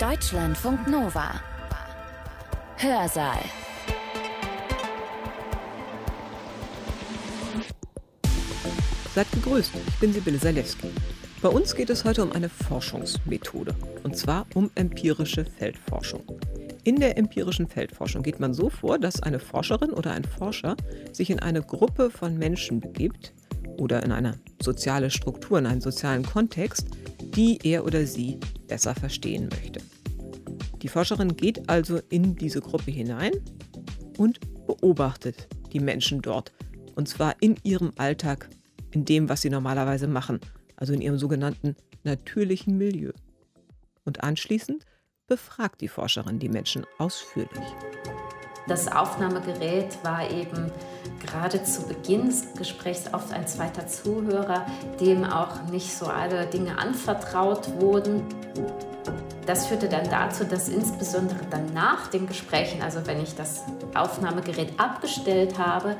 Deutschlandfunk Nova. Hörsaal. Seid gegrüßt, ich bin Sibylle Salewski. Bei uns geht es heute um eine Forschungsmethode, und zwar um empirische Feldforschung. In der empirischen Feldforschung geht man so vor, dass eine Forscherin oder ein Forscher sich in eine Gruppe von Menschen begibt oder in eine soziale Struktur, in einen sozialen Kontext, die er oder sie besser verstehen möchte. Die Forscherin geht also in diese Gruppe hinein und beobachtet die Menschen dort. Und zwar in ihrem Alltag, in dem, was sie normalerweise machen, also in ihrem sogenannten natürlichen Milieu. Und anschließend befragt die Forscherin die Menschen ausführlich. Das Aufnahmegerät war eben gerade zu Beginn des Gesprächs oft ein zweiter Zuhörer, dem auch nicht so alle Dinge anvertraut wurden. Das führte dann dazu, dass insbesondere dann nach den Gesprächen, also wenn ich das Aufnahmegerät abgestellt habe,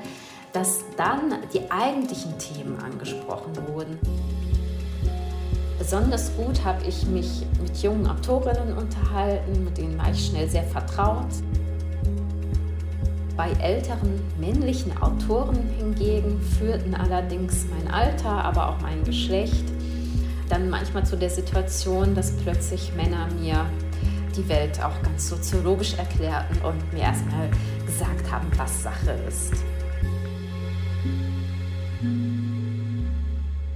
dass dann die eigentlichen Themen angesprochen wurden. Besonders gut habe ich mich mit jungen Autorinnen unterhalten, mit denen war ich schnell sehr vertraut. Bei älteren männlichen Autoren hingegen führten allerdings mein Alter, aber auch mein Geschlecht dann manchmal zu der Situation, dass plötzlich Männer mir die Welt auch ganz soziologisch erklärten und mir erstmal gesagt haben, was Sache ist.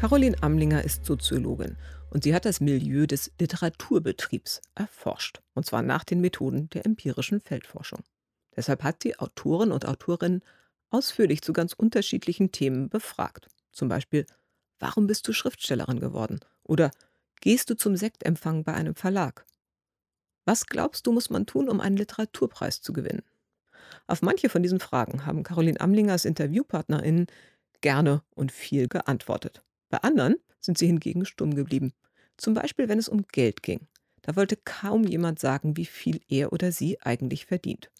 Caroline Amlinger ist Soziologin und sie hat das Milieu des Literaturbetriebs erforscht, und zwar nach den Methoden der empirischen Feldforschung. Deshalb hat sie Autoren und Autorinnen ausführlich zu ganz unterschiedlichen Themen befragt. Zum Beispiel, warum bist du Schriftstellerin geworden? Oder gehst du zum Sektempfang bei einem Verlag? Was glaubst du, muss man tun, um einen Literaturpreis zu gewinnen? Auf manche von diesen Fragen haben Caroline Amlingers InterviewpartnerInnen gerne und viel geantwortet. Bei anderen sind sie hingegen stumm geblieben. Zum Beispiel, wenn es um Geld ging. Da wollte kaum jemand sagen, wie viel er oder sie eigentlich verdient.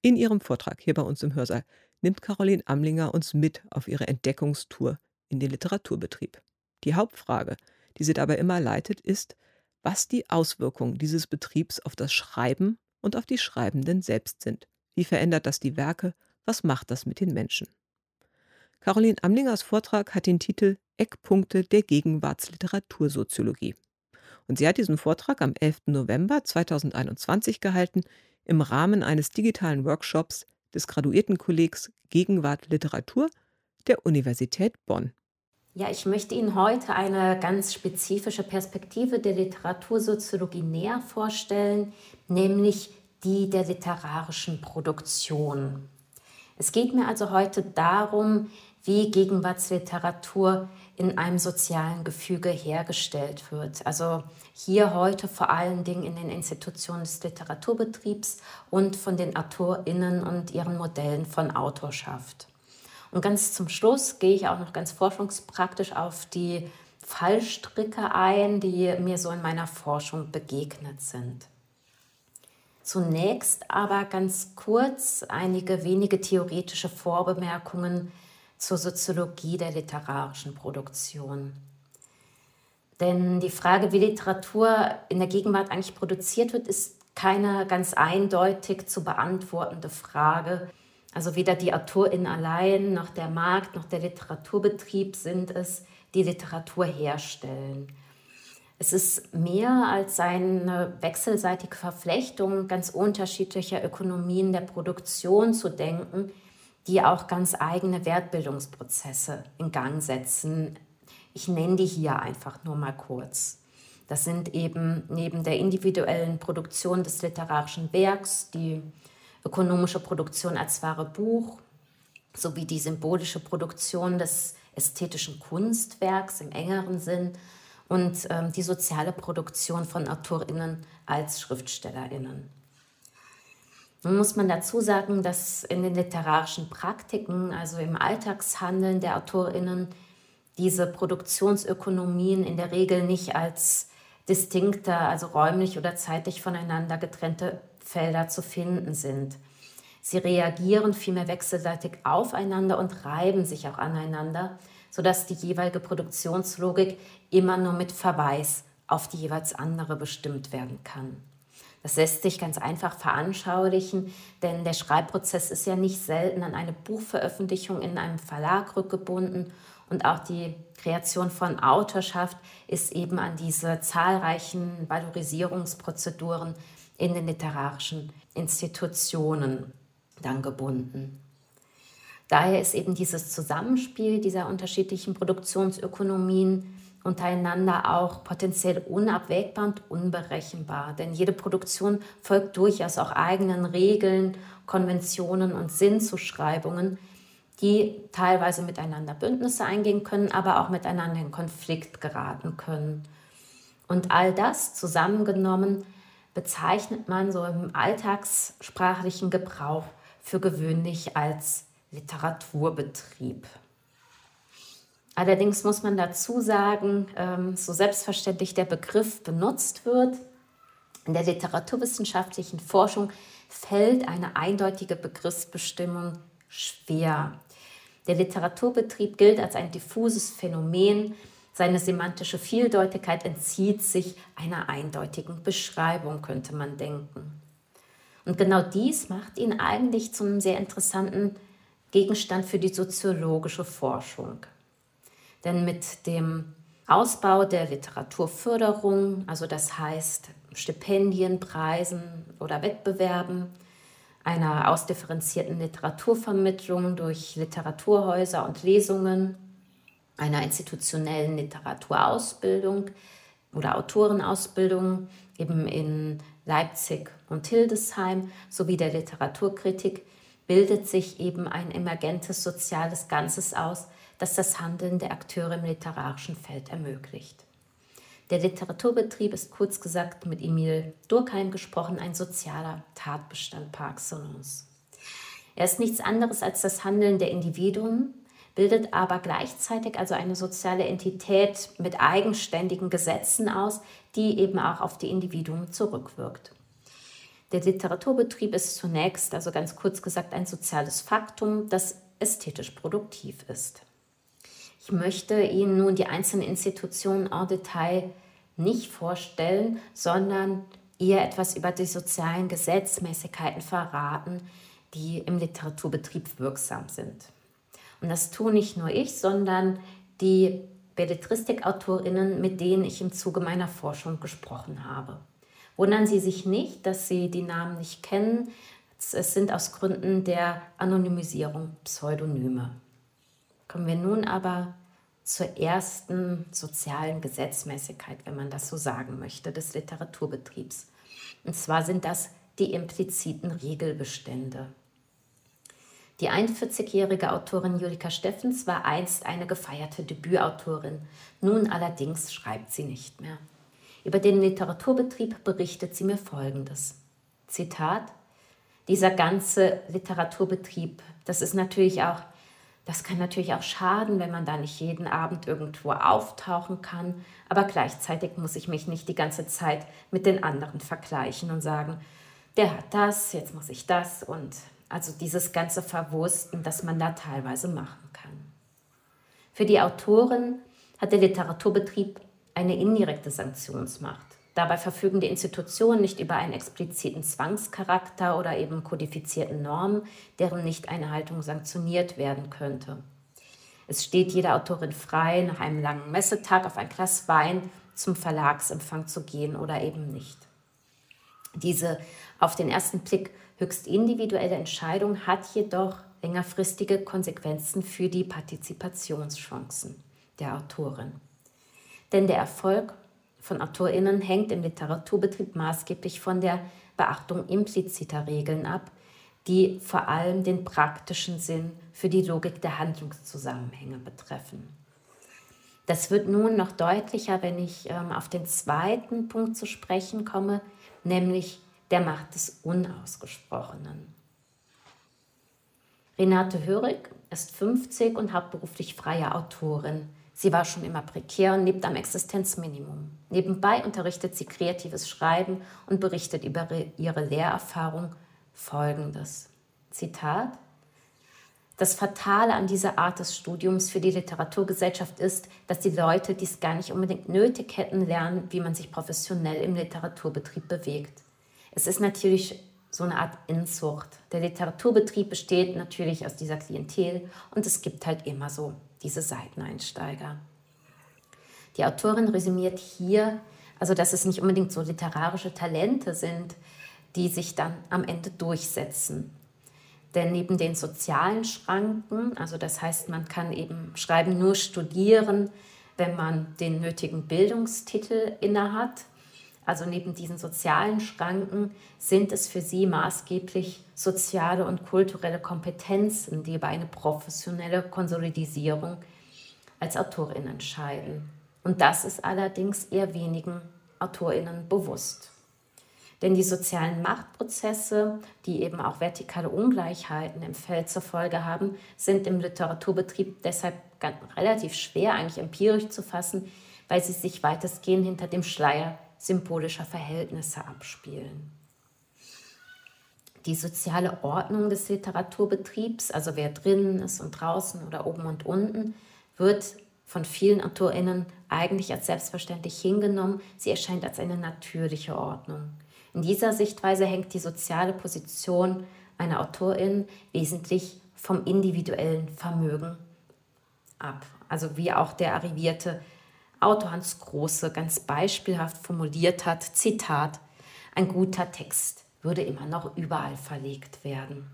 In ihrem Vortrag hier bei uns im Hörsaal nimmt Caroline Amlinger uns mit auf ihre Entdeckungstour in den Literaturbetrieb. Die Hauptfrage, die sie dabei immer leitet, ist, was die Auswirkungen dieses Betriebs auf das Schreiben und auf die Schreibenden selbst sind. Wie verändert das die Werke? Was macht das mit den Menschen? Caroline Amlingers Vortrag hat den Titel Eckpunkte der Gegenwartsliteratursoziologie. Und sie hat diesen Vortrag am 11. November 2021 gehalten im Rahmen eines digitalen Workshops des Graduiertenkollegs Gegenwart Literatur der Universität Bonn. Ja, ich möchte Ihnen heute eine ganz spezifische Perspektive der Literatursoziologie näher vorstellen, nämlich die der literarischen Produktion. Es geht mir also heute darum, wie Gegenwartsliteratur in einem sozialen Gefüge hergestellt wird. Also hier heute vor allen Dingen in den Institutionen des Literaturbetriebs und von den AutorInnen und ihren Modellen von Autorschaft. Und ganz zum Schluss gehe ich auch noch ganz forschungspraktisch auf die Fallstricke ein, die mir so in meiner Forschung begegnet sind. Zunächst aber ganz kurz einige wenige theoretische Vorbemerkungen zur Soziologie der literarischen Produktion. Denn die Frage, wie Literatur in der Gegenwart eigentlich produziert wird, ist keine ganz eindeutig zu beantwortende Frage. Also weder die Autorin allein, noch der Markt, noch der Literaturbetrieb sind es, die Literatur herstellen. Es ist mehr als eine wechselseitige Verflechtung ganz unterschiedlicher Ökonomien der Produktion zu denken, die auch ganz eigene Wertbildungsprozesse in Gang setzen. Ich nenne die hier einfach nur mal kurz. Das sind eben neben der individuellen Produktion des literarischen Werks die ökonomische Produktion als wahre Buch sowie die symbolische Produktion des ästhetischen Kunstwerks im engeren Sinn und ähm, die soziale Produktion von Autorinnen als Schriftstellerinnen. Nun muss man dazu sagen, dass in den literarischen Praktiken, also im Alltagshandeln der Autorinnen, diese Produktionsökonomien in der Regel nicht als distinkte, also räumlich oder zeitlich voneinander getrennte Felder zu finden sind. Sie reagieren vielmehr wechselseitig aufeinander und reiben sich auch aneinander, sodass die jeweilige Produktionslogik immer nur mit Verweis auf die jeweils andere bestimmt werden kann. Das lässt sich ganz einfach veranschaulichen, denn der Schreibprozess ist ja nicht selten an eine Buchveröffentlichung in einem Verlag rückgebunden und auch die Kreation von Autorschaft ist eben an diese zahlreichen Valorisierungsprozeduren in den literarischen Institutionen dann gebunden. Daher ist eben dieses Zusammenspiel dieser unterschiedlichen Produktionsökonomien untereinander auch potenziell unabwägbar und unberechenbar. Denn jede Produktion folgt durchaus auch eigenen Regeln, Konventionen und Sinnzuschreibungen, die teilweise miteinander Bündnisse eingehen können, aber auch miteinander in Konflikt geraten können. Und all das zusammengenommen bezeichnet man so im alltagssprachlichen Gebrauch für gewöhnlich als Literaturbetrieb. Allerdings muss man dazu sagen, ähm, so selbstverständlich der Begriff benutzt wird, in der literaturwissenschaftlichen Forschung fällt eine eindeutige Begriffsbestimmung schwer. Der Literaturbetrieb gilt als ein diffuses Phänomen. Seine semantische Vieldeutigkeit entzieht sich einer eindeutigen Beschreibung, könnte man denken. Und genau dies macht ihn eigentlich zu einem sehr interessanten Gegenstand für die soziologische Forschung. Denn mit dem Ausbau der Literaturförderung, also das heißt Stipendien, Preisen oder Wettbewerben, einer ausdifferenzierten Literaturvermittlung durch Literaturhäuser und Lesungen, einer institutionellen Literaturausbildung oder Autorenausbildung eben in Leipzig und Hildesheim sowie der Literaturkritik bildet sich eben ein emergentes soziales Ganzes aus, das das Handeln der Akteure im literarischen Feld ermöglicht. Der Literaturbetrieb ist kurz gesagt mit Emil Durkheim gesprochen ein sozialer Tatbestand par excellence. Er ist nichts anderes als das Handeln der Individuen, bildet aber gleichzeitig also eine soziale Entität mit eigenständigen Gesetzen aus, die eben auch auf die Individuen zurückwirkt. Der Literaturbetrieb ist zunächst, also ganz kurz gesagt, ein soziales Faktum, das ästhetisch produktiv ist. Ich möchte Ihnen nun die einzelnen Institutionen en Detail nicht vorstellen, sondern eher etwas über die sozialen Gesetzmäßigkeiten verraten, die im Literaturbetrieb wirksam sind. Und das tue nicht nur ich, sondern die Belletristikautorinnen, mit denen ich im Zuge meiner Forschung gesprochen habe. Wundern Sie sich nicht, dass Sie die Namen nicht kennen. Es sind aus Gründen der Anonymisierung Pseudonyme. Kommen wir nun aber zur ersten sozialen Gesetzmäßigkeit, wenn man das so sagen möchte, des Literaturbetriebs. Und zwar sind das die impliziten Regelbestände. Die 41-jährige Autorin Julika Steffens war einst eine gefeierte Debütautorin. Nun allerdings schreibt sie nicht mehr. Über den Literaturbetrieb berichtet sie mir Folgendes. Zitat, dieser ganze Literaturbetrieb, das ist natürlich auch, das kann natürlich auch schaden, wenn man da nicht jeden Abend irgendwo auftauchen kann, aber gleichzeitig muss ich mich nicht die ganze Zeit mit den anderen vergleichen und sagen, der hat das, jetzt muss ich das und also dieses ganze Verwursten, das man da teilweise machen kann. Für die Autorin hat der Literaturbetrieb eine indirekte Sanktionsmacht. Dabei verfügen die Institutionen nicht über einen expliziten Zwangscharakter oder eben kodifizierten Normen, deren Nichteinhaltung sanktioniert werden könnte. Es steht jeder Autorin frei, nach einem langen Messetag auf ein Glas Wein zum Verlagsempfang zu gehen oder eben nicht. Diese auf den ersten Blick höchst individuelle Entscheidung hat jedoch längerfristige Konsequenzen für die Partizipationschancen der Autorin. Denn der Erfolg von AutorInnen hängt im Literaturbetrieb maßgeblich von der Beachtung impliziter Regeln ab, die vor allem den praktischen Sinn für die Logik der Handlungszusammenhänge betreffen. Das wird nun noch deutlicher, wenn ich ähm, auf den zweiten Punkt zu sprechen komme, nämlich der Macht des Unausgesprochenen. Renate Hörig ist 50 und hauptberuflich freie Autorin. Sie war schon immer prekär und lebt am Existenzminimum. Nebenbei unterrichtet sie kreatives Schreiben und berichtet über ihre Lehrerfahrung Folgendes. Zitat. Das Fatale an dieser Art des Studiums für die Literaturgesellschaft ist, dass die Leute dies gar nicht unbedingt nötig hätten, lernen, wie man sich professionell im Literaturbetrieb bewegt. Es ist natürlich so eine Art Inzucht. Der Literaturbetrieb besteht natürlich aus dieser Klientel und es gibt halt immer so diese Seiteneinsteiger. Die Autorin resümiert hier, also dass es nicht unbedingt so literarische Talente sind, die sich dann am Ende durchsetzen. Denn neben den sozialen Schranken, also das heißt, man kann eben Schreiben nur studieren, wenn man den nötigen Bildungstitel innehat, also neben diesen sozialen Schranken sind es für sie maßgeblich soziale und kulturelle Kompetenzen, die über eine professionelle Konsolidisierung als Autorin entscheiden. Und das ist allerdings eher wenigen Autorinnen bewusst. Denn die sozialen Machtprozesse, die eben auch vertikale Ungleichheiten im Feld zur Folge haben, sind im Literaturbetrieb deshalb relativ schwer eigentlich empirisch zu fassen, weil sie sich weitestgehend hinter dem Schleier symbolischer Verhältnisse abspielen. Die soziale Ordnung des Literaturbetriebs, also wer drinnen ist und draußen oder oben und unten, wird von vielen AutorInnen eigentlich als selbstverständlich hingenommen. Sie erscheint als eine natürliche Ordnung. In dieser Sichtweise hängt die soziale Position einer Autorin wesentlich vom individuellen Vermögen ab. Also wie auch der arrivierte Autor Hans Große ganz beispielhaft formuliert hat, Zitat, ein guter Text würde immer noch überall verlegt werden.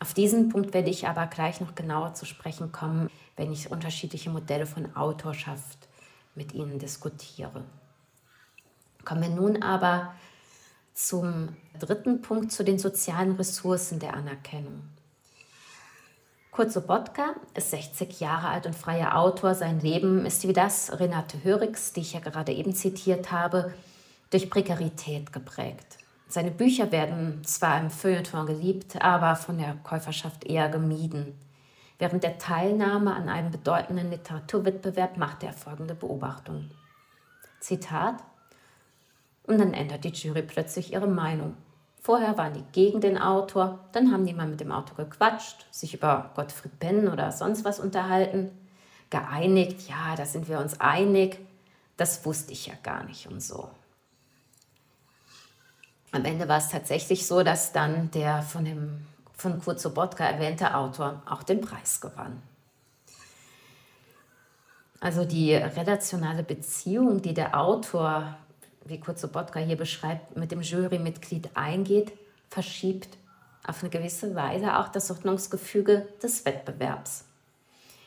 Auf diesen Punkt werde ich aber gleich noch genauer zu sprechen kommen, wenn ich unterschiedliche Modelle von Autorschaft mit Ihnen diskutiere. Kommen wir nun aber zum dritten Punkt, zu den sozialen Ressourcen der Anerkennung. Kurt Sobotka ist 60 Jahre alt und freier Autor. Sein Leben ist wie das Renate Hörigs, die ich ja gerade eben zitiert habe, durch Prekarität geprägt. Seine Bücher werden zwar im Feuilleton geliebt, aber von der Käuferschaft eher gemieden. Während der Teilnahme an einem bedeutenden Literaturwettbewerb macht er folgende Beobachtung. Zitat. Und dann ändert die Jury plötzlich ihre Meinung. Vorher waren die gegen den Autor, dann haben die mal mit dem Autor gequatscht, sich über Gottfried Benn oder sonst was unterhalten, geeinigt, ja, da sind wir uns einig, das wusste ich ja gar nicht und so. Am Ende war es tatsächlich so, dass dann der von, dem, von Kurt Sobotka erwähnte Autor auch den Preis gewann. Also die relationale Beziehung, die der Autor wie Kurt Sobotka hier beschreibt, mit dem Jurymitglied eingeht, verschiebt auf eine gewisse Weise auch das Ordnungsgefüge des Wettbewerbs.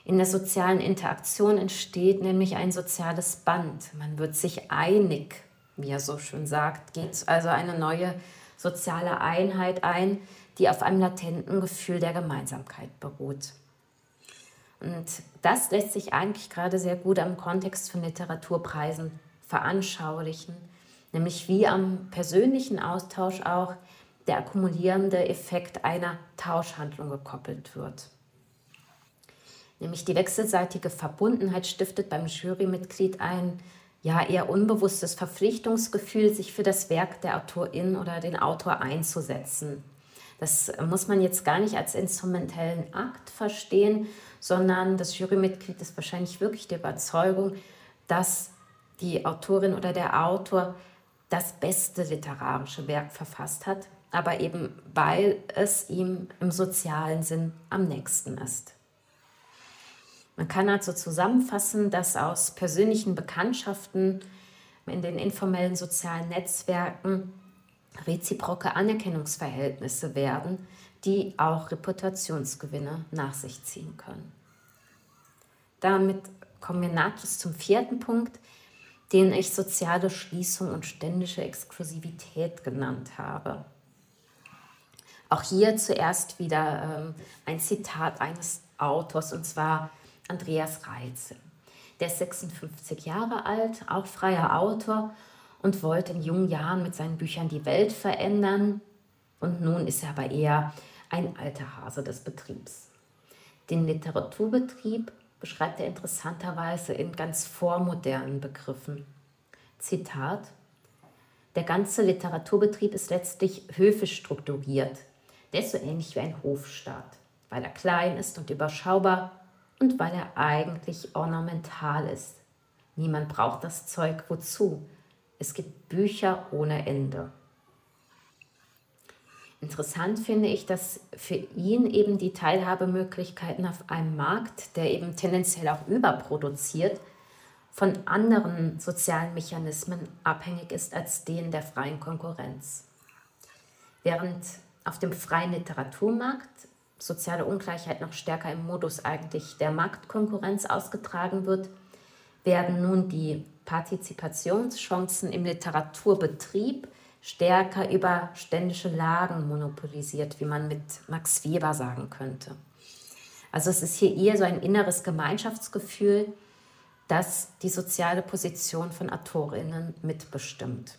In der sozialen Interaktion entsteht nämlich ein soziales Band. Man wird sich einig, wie er so schön sagt, geht also eine neue soziale Einheit ein, die auf einem latenten Gefühl der Gemeinsamkeit beruht. Und das lässt sich eigentlich gerade sehr gut am Kontext von Literaturpreisen veranschaulichen, nämlich wie am persönlichen Austausch auch der akkumulierende Effekt einer Tauschhandlung gekoppelt wird. Nämlich die wechselseitige Verbundenheit stiftet beim Jurymitglied ein ja eher unbewusstes Verpflichtungsgefühl, sich für das Werk der Autorin oder den Autor einzusetzen. Das muss man jetzt gar nicht als instrumentellen Akt verstehen, sondern das Jurymitglied ist wahrscheinlich wirklich der Überzeugung, dass die Autorin oder der Autor das beste literarische Werk verfasst hat, aber eben weil es ihm im sozialen Sinn am nächsten ist. Man kann also zusammenfassen, dass aus persönlichen Bekanntschaften in den informellen sozialen Netzwerken reziproke Anerkennungsverhältnisse werden, die auch Reputationsgewinne nach sich ziehen können. Damit kommen wir nahtlos zum vierten Punkt, den ich soziale Schließung und ständische Exklusivität genannt habe. Auch hier zuerst wieder ähm, ein Zitat eines Autors, und zwar Andreas Reitze. Der ist 56 Jahre alt, auch freier Autor und wollte in jungen Jahren mit seinen Büchern die Welt verändern. Und nun ist er aber eher ein alter Hase des Betriebs. Den Literaturbetrieb beschreibt er interessanterweise in ganz vormodernen Begriffen. Zitat: Der ganze Literaturbetrieb ist letztlich höfisch strukturiert. Der ist so ähnlich wie ein Hofstaat. weil er klein ist und überschaubar und weil er eigentlich ornamental ist. Niemand braucht das Zeug wozu. Es gibt Bücher ohne Ende. Interessant finde ich, dass für ihn eben die Teilhabemöglichkeiten auf einem Markt, der eben tendenziell auch überproduziert, von anderen sozialen Mechanismen abhängig ist als denen der freien Konkurrenz. Während auf dem freien Literaturmarkt soziale Ungleichheit noch stärker im Modus eigentlich der Marktkonkurrenz ausgetragen wird, werden nun die Partizipationschancen im Literaturbetrieb stärker über ständische Lagen monopolisiert, wie man mit Max Weber sagen könnte. Also es ist hier eher so ein inneres Gemeinschaftsgefühl, das die soziale Position von Autorinnen mitbestimmt.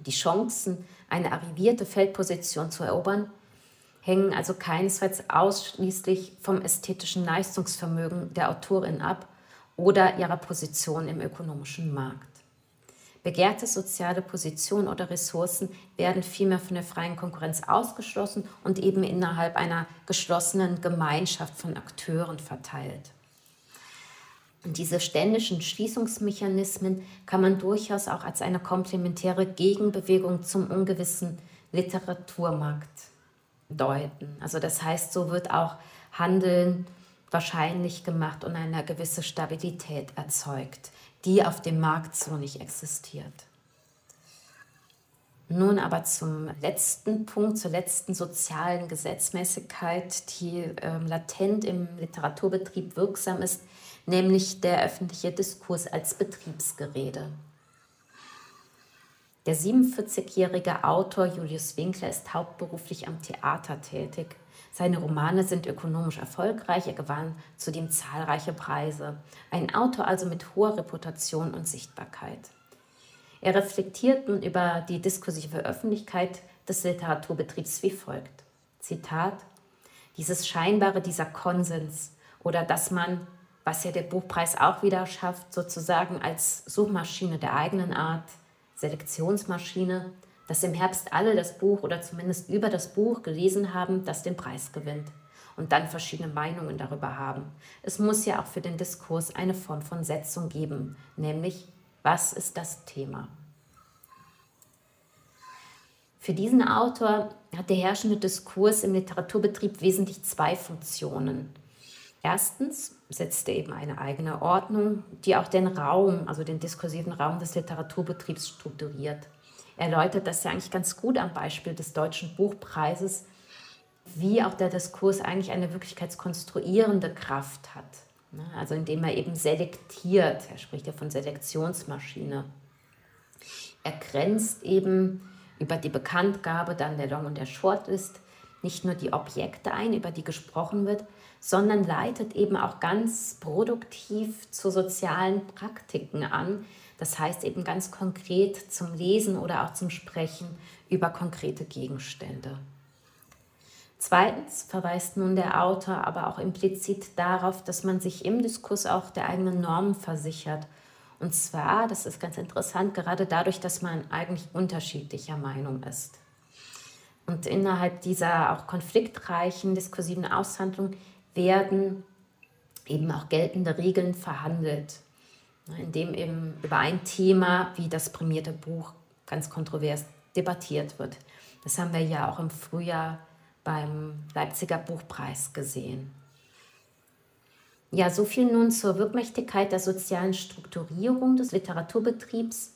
Die Chancen, eine arrivierte Feldposition zu erobern, hängen also keinesfalls ausschließlich vom ästhetischen Leistungsvermögen der Autorin ab oder ihrer Position im ökonomischen Markt. Begehrte soziale Positionen oder Ressourcen werden vielmehr von der freien Konkurrenz ausgeschlossen und eben innerhalb einer geschlossenen Gemeinschaft von Akteuren verteilt. Und diese ständischen Schließungsmechanismen kann man durchaus auch als eine komplementäre Gegenbewegung zum ungewissen Literaturmarkt deuten. Also das heißt, so wird auch Handeln wahrscheinlich gemacht und eine gewisse Stabilität erzeugt, die auf dem Markt so nicht existiert. Nun aber zum letzten Punkt, zur letzten sozialen Gesetzmäßigkeit, die äh, latent im Literaturbetrieb wirksam ist, nämlich der öffentliche Diskurs als Betriebsgerede. Der 47-jährige Autor Julius Winkler ist hauptberuflich am Theater tätig. Seine Romane sind ökonomisch erfolgreich, er gewann zudem zahlreiche Preise. Ein Autor also mit hoher Reputation und Sichtbarkeit. Er reflektiert nun über die diskursive Öffentlichkeit des Literaturbetriebs wie folgt. Zitat, dieses Scheinbare, dieser Konsens oder dass man, was ja der Buchpreis auch wieder schafft, sozusagen als Suchmaschine der eigenen Art, Selektionsmaschine, dass im Herbst alle das Buch oder zumindest über das Buch gelesen haben, das den Preis gewinnt und dann verschiedene Meinungen darüber haben. Es muss ja auch für den Diskurs eine Form von Setzung geben, nämlich was ist das Thema? Für diesen Autor hat der herrschende Diskurs im Literaturbetrieb wesentlich zwei Funktionen. Erstens setzt er eben eine eigene Ordnung, die auch den Raum, also den diskursiven Raum des Literaturbetriebs strukturiert. Er erläutert das ja eigentlich ganz gut am Beispiel des Deutschen Buchpreises, wie auch der Diskurs eigentlich eine wirklichkeitskonstruierende Kraft hat. Ne? Also indem er eben selektiert, er spricht ja von Selektionsmaschine. Er grenzt eben über die Bekanntgabe dann der Long- und der Shortlist nicht nur die Objekte ein, über die gesprochen wird, sondern leitet eben auch ganz produktiv zu sozialen Praktiken an. Das heißt eben ganz konkret zum Lesen oder auch zum Sprechen über konkrete Gegenstände. Zweitens verweist nun der Autor aber auch implizit darauf, dass man sich im Diskurs auch der eigenen Normen versichert. Und zwar, das ist ganz interessant, gerade dadurch, dass man eigentlich unterschiedlicher Meinung ist. Und innerhalb dieser auch konfliktreichen diskursiven Aushandlung werden eben auch geltende Regeln verhandelt, ne, indem eben über ein Thema wie das prämierte Buch ganz kontrovers debattiert wird. Das haben wir ja auch im Frühjahr beim Leipziger Buchpreis gesehen. Ja, so viel nun zur Wirkmächtigkeit der sozialen Strukturierung des Literaturbetriebs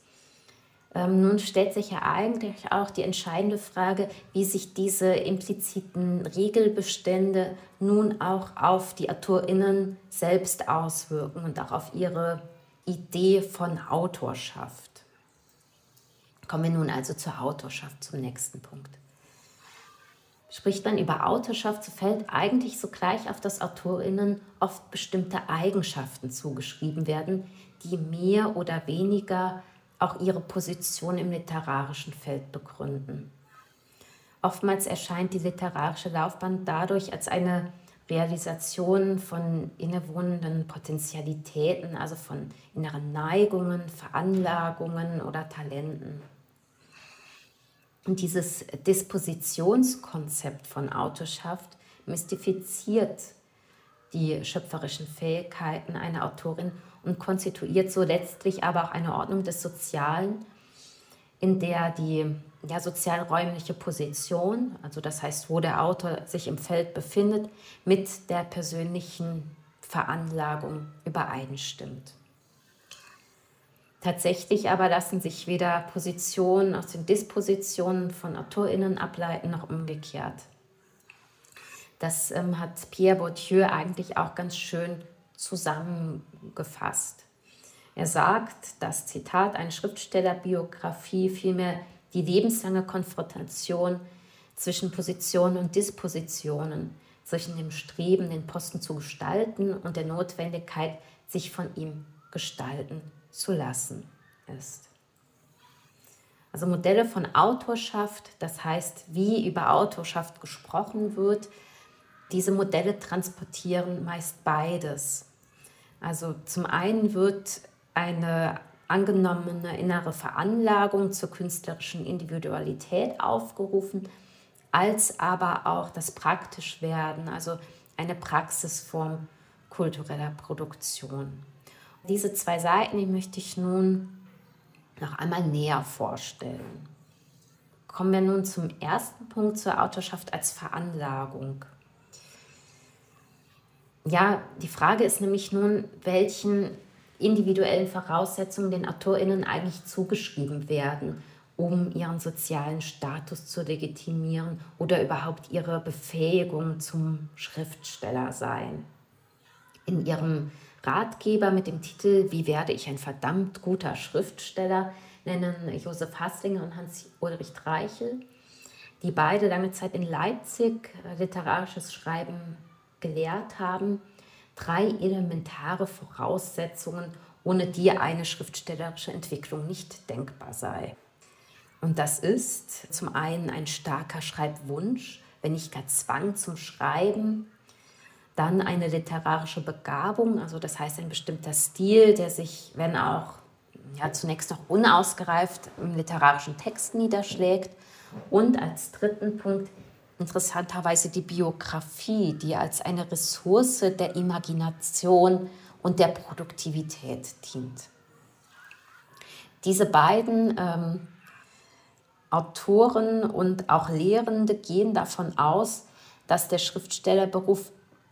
ähm, nun stellt sich ja eigentlich auch die entscheidende Frage, wie sich diese impliziten Regelbestände nun auch auf die AutorInnen selbst auswirken und auch auf ihre Idee von Autorschaft. Kommen wir nun also zur Autorschaft, zum nächsten Punkt. Spricht man über Autorschaft, so fällt eigentlich sogleich auf, dass AutorInnen oft bestimmte Eigenschaften zugeschrieben werden, die mehr oder weniger auch ihre Position im literarischen Feld begründen. Oftmals erscheint die literarische Laufbahn dadurch als eine Realisation von innewohnenden Potentialitäten, also von inneren Neigungen, Veranlagungen oder Talenten. Und dieses Dispositionskonzept von Autorschaft mystifiziert die schöpferischen Fähigkeiten einer Autorin und konstituiert so letztlich aber auch eine Ordnung des Sozialen, in der die ja, sozialräumliche Position, also das heißt, wo der Autor sich im Feld befindet, mit der persönlichen Veranlagung übereinstimmt. Tatsächlich aber lassen sich weder Positionen aus den Dispositionen von AutorInnen ableiten, noch umgekehrt. Das ähm, hat Pierre Bourdieu eigentlich auch ganz schön zusammengefasst. Er sagt, dass Zitat, eine Schriftstellerbiografie vielmehr die lebenslange Konfrontation zwischen Positionen und Dispositionen, zwischen dem Streben, den Posten zu gestalten und der Notwendigkeit, sich von ihm gestalten zu lassen ist. Also Modelle von Autorschaft, das heißt, wie über Autorschaft gesprochen wird, diese Modelle transportieren meist beides. Also zum einen wird eine angenommene innere Veranlagung zur künstlerischen Individualität aufgerufen, als aber auch das Praktischwerden, also eine Praxisform kultureller Produktion. Diese zwei Seiten, die möchte ich nun noch einmal näher vorstellen. Kommen wir nun zum ersten Punkt zur Autorschaft als Veranlagung. Ja, die Frage ist nämlich nun, welchen individuellen Voraussetzungen den AutorInnen eigentlich zugeschrieben werden, um ihren sozialen Status zu legitimieren oder überhaupt ihre Befähigung zum Schriftsteller sein. In ihrem Ratgeber mit dem Titel Wie werde ich ein verdammt guter Schriftsteller nennen Josef Hasslinger und Hans-Ulrich Reichel, die beide lange Zeit in Leipzig literarisches Schreiben gelehrt haben, drei elementare Voraussetzungen, ohne die eine schriftstellerische Entwicklung nicht denkbar sei. Und das ist zum einen ein starker Schreibwunsch, wenn nicht gar Zwang zum Schreiben, dann eine literarische Begabung, also das heißt ein bestimmter Stil, der sich, wenn auch ja, zunächst noch unausgereift im literarischen Text niederschlägt. Und als dritten Punkt interessanterweise die Biografie, die als eine Ressource der Imagination und der Produktivität dient. Diese beiden ähm, Autoren und auch Lehrende gehen davon aus, dass der Schriftstellerberuf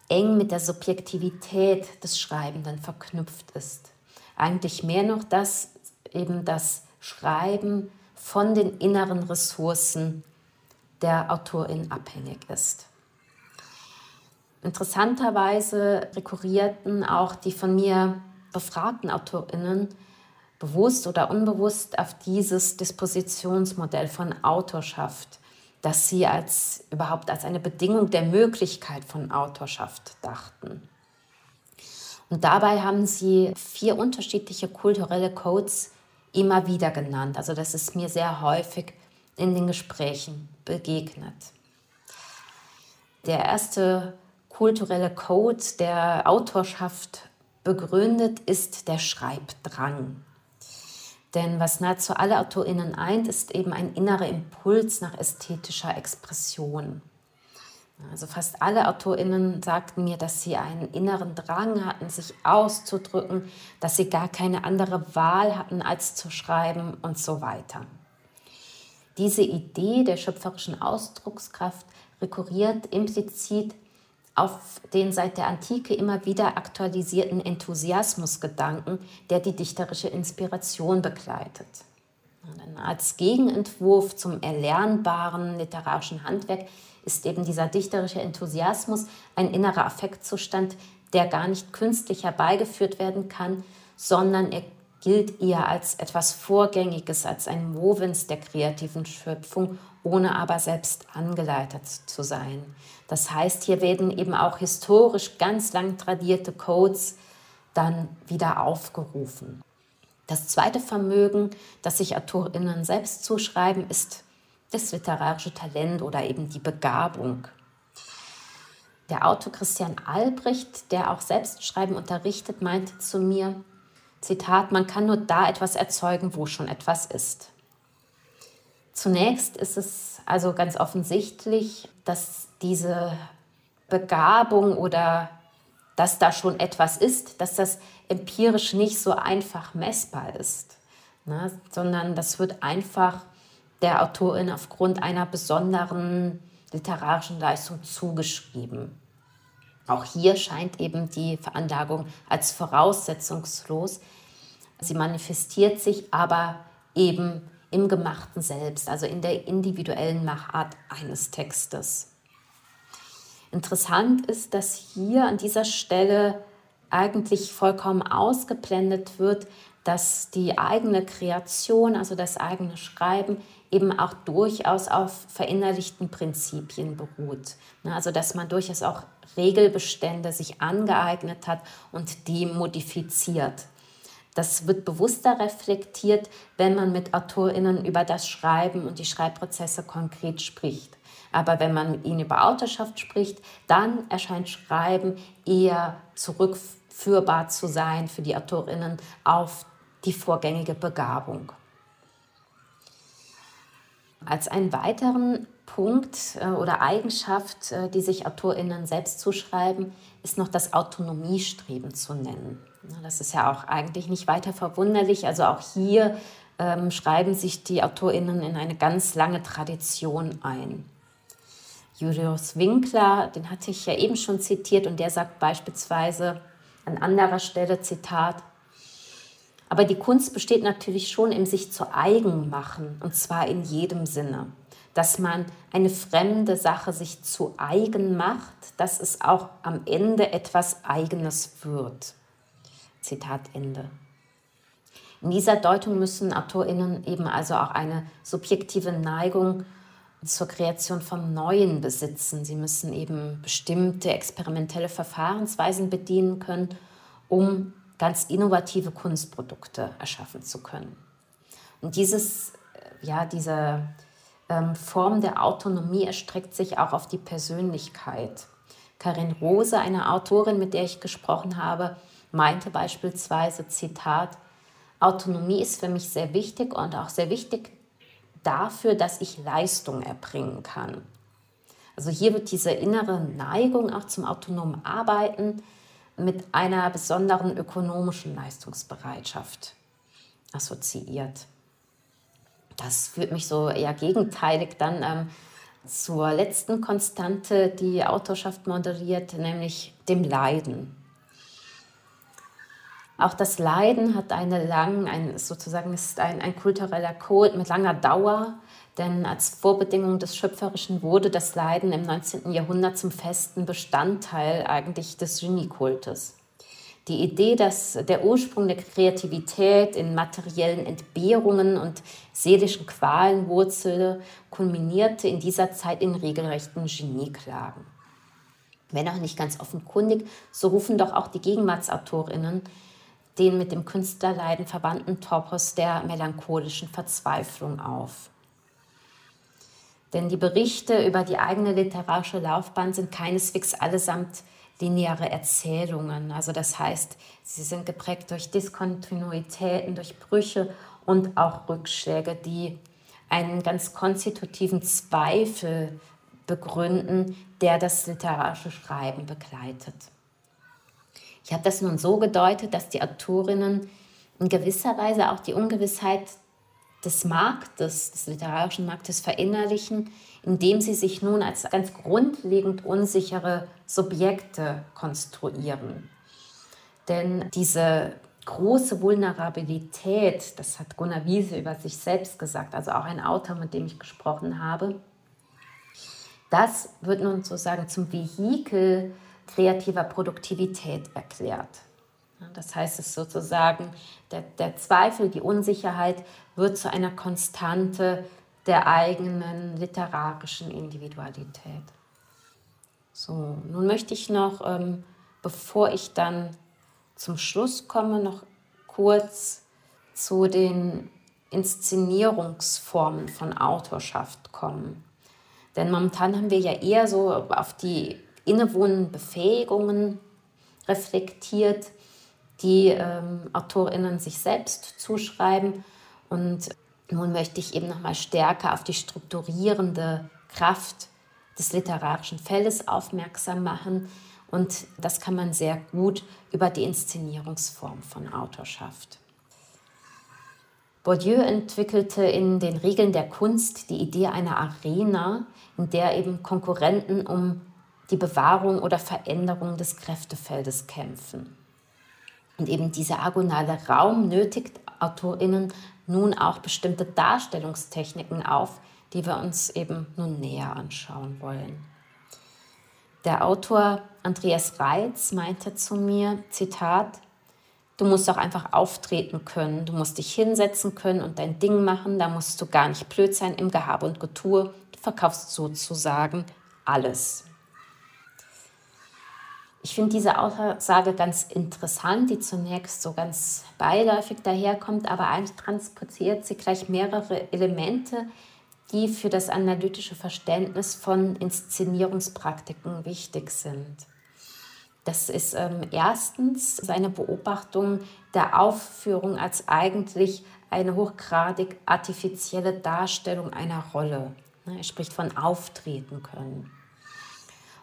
eng mit der Subjektivität des Schreibenden verknüpft ist. Eigentlich mehr noch, dass eben das Schreiben von den inneren Ressourcen der Autorin abhängig ist. Interessanterweise rekurrierten auch die von mir befragten Autorinnen bewusst oder unbewusst auf dieses Dispositionsmodell von Autorschaft dass sie als überhaupt als eine Bedingung der Möglichkeit von Autorschaft dachten. Und dabei haben sie vier unterschiedliche kulturelle Codes immer wieder genannt. Also das ist mir sehr häufig in den Gesprächen begegnet. Der erste kulturelle Code, der Autorschaft begründet, ist der Schreibdrang. Denn was nahezu alle AutorInnen eint, ist eben ein innerer Impuls nach ästhetischer Expression. Also fast alle AutorInnen sagten mir, dass sie einen inneren Drang hatten, sich auszudrücken, dass sie gar keine andere Wahl hatten, als zu schreiben und so weiter. Diese Idee der schöpferischen Ausdruckskraft rekurriert implizit auf den seit der Antike immer wieder aktualisierten Enthusiasmusgedanken, der die dichterische Inspiration begleitet. als Gegenentwurf zum erlernbaren literarischen Handwerk ist eben dieser dichterische Enthusiasmus ein innerer Affektzustand, der gar nicht künstlich herbeigeführt werden kann, sondern er gilt eher als etwas Vorgängiges, als ein Movens der kreativen Schöpfung, ohne aber selbst angeleitet zu sein. Das heißt, hier werden eben auch historisch ganz lang tradierte Codes dann wieder aufgerufen. Das zweite Vermögen, das sich AutorInnen selbst zuschreiben, ist das literarische Talent oder eben die Begabung. Der Autor Christian Albrecht, der auch Selbstschreiben unterrichtet, meinte zu mir, Zitat, man kann nur da etwas erzeugen, wo schon etwas ist. Zunächst ist es also ganz offensichtlich, dass diese Begabung oder dass da schon etwas ist, dass das empirisch nicht so einfach messbar ist, ne? sondern das wird einfach der Autorin aufgrund einer besonderen literarischen Leistung zugeschrieben. Auch hier scheint eben die Veranlagung als voraussetzungslos. Sie manifestiert sich aber eben im Gemachten selbst, also in der individuellen Machart eines Textes. Interessant ist, dass hier an dieser Stelle eigentlich vollkommen ausgeblendet wird, dass die eigene Kreation, also das eigene Schreiben, eben auch durchaus auf verinnerlichten Prinzipien beruht. Ne, also dass man durchaus auch Regelbestände sich angeeignet hat und die modifiziert. Das wird bewusster reflektiert, wenn man mit AutorInnen über das Schreiben und die Schreibprozesse konkret spricht. Aber wenn man mit ihnen über Autorschaft spricht, dann erscheint Schreiben eher zurückführbar zu sein für die AutorInnen auf die vorgängige Begabung. Als einen weiteren Punkt äh, oder Eigenschaft, äh, die sich AutorInnen selbst zuschreiben, ist noch das Autonomiestreben zu nennen. Das ist ja auch eigentlich nicht weiter verwunderlich. Also auch hier ähm, schreiben sich die AutorInnen in eine ganz lange Tradition ein. Julius Winkler, den hatte ich ja eben schon zitiert, und der sagt beispielsweise an anderer Stelle, Zitat, aber die Kunst besteht natürlich schon im sich zu eigen machen, und zwar in jedem Sinne. Dass man eine fremde Sache sich zu eigen macht, dass es auch am Ende etwas Eigenes wird. Zitat Ende. In dieser Deutung müssen AutorInnen eben also auch eine subjektive Neigung zur Kreation von Neuen besitzen. Sie müssen eben bestimmte experimentelle Verfahrensweisen bedienen können, um ganz innovative Kunstprodukte erschaffen zu können. Und dieses, äh, ja, diese ähm, Form der Autonomie erstreckt sich auch auf die Persönlichkeit. Karin Rose, eine Autorin, mit der ich gesprochen habe, meinte beispielsweise, Zitat, Autonomie ist für mich sehr wichtig und auch sehr wichtig dafür, dass ich Leistung erbringen kann. Also hier wird diese innere Neigung auch zum autonomen Arbeiten mit einer besonderen ökonomischen Leistungsbereitschaft assoziiert. Das führt mich so eher gegenteilig dann ähm, zur letzten Konstante, die Autorschaft moderiert, nämlich dem Leiden. Auch das Leiden hat eine lang, ein, sozusagen ist ein, ein kultureller Code mit langer Dauer, denn als Vorbedingung des Schöpferischen wurde das Leiden im 19. Jahrhundert zum festen Bestandteil eigentlich des Geniekultes. Die Idee, dass der Ursprung der Kreativität in materiellen Entbehrungen und seelischen Qualen wurzele, kulminierte in dieser Zeit in regelrechten Genieklagen. Wenn auch nicht ganz offenkundig, so rufen doch auch die Gegenwartsautorinnen den mit dem Künstlerleiden verwandten Topos der melancholischen Verzweiflung auf. Denn die Berichte über die eigene literarische Laufbahn sind keineswegs allesamt lineare Erzählungen. Also das heißt, sie sind geprägt durch Diskontinuitäten, durch Brüche und auch Rückschläge, die einen ganz konstitutiven Zweifel begründen, der das literarische Schreiben begleitet. Ich habe das nun so gedeutet, dass die Autorinnen in gewisser Weise auch die Ungewissheit des Marktes, des literarischen Marktes verinnerlichen, indem sie sich nun als ganz grundlegend unsichere Subjekte konstruieren. Denn diese große Vulnerabilität, das hat Gunnar Wiese über sich selbst gesagt, also auch ein Autor, mit dem ich gesprochen habe, das wird nun sozusagen zum Vehikel kreativer Produktivität erklärt. Das heißt, es sozusagen, der, der Zweifel, die Unsicherheit wird zu einer Konstante der eigenen literarischen Individualität. So, nun möchte ich noch, ähm, bevor ich dann zum Schluss komme, noch kurz zu den Inszenierungsformen von Autorschaft kommen. Denn momentan haben wir ja eher so auf die innewohnenden Befähigungen reflektiert, die ähm, AutorInnen sich selbst zuschreiben. Und nun möchte ich eben noch mal stärker auf die strukturierende Kraft des literarischen Feldes aufmerksam machen. Und das kann man sehr gut über die Inszenierungsform von Autorschaft. Bourdieu entwickelte in den Regeln der Kunst die Idee einer Arena, in der eben Konkurrenten um die Bewahrung oder Veränderung des Kräftefeldes kämpfen. Und eben dieser agonale Raum nötigt AutorInnen nun auch bestimmte Darstellungstechniken auf, die wir uns eben nun näher anschauen wollen. Der Autor Andreas Reitz meinte zu mir, Zitat, Du musst auch einfach auftreten können. Du musst dich hinsetzen können und dein Ding machen. Da musst du gar nicht blöd sein im Gehabe und Getue. Du verkaufst sozusagen alles. Ich finde diese Aussage ganz interessant, die zunächst so ganz beiläufig daherkommt, aber eigentlich transportiert sie gleich mehrere Elemente, die für das analytische Verständnis von Inszenierungspraktiken wichtig sind. Das ist ähm, erstens seine Beobachtung der Aufführung als eigentlich eine hochgradig artifizielle Darstellung einer Rolle. Ne, er spricht von auftreten können.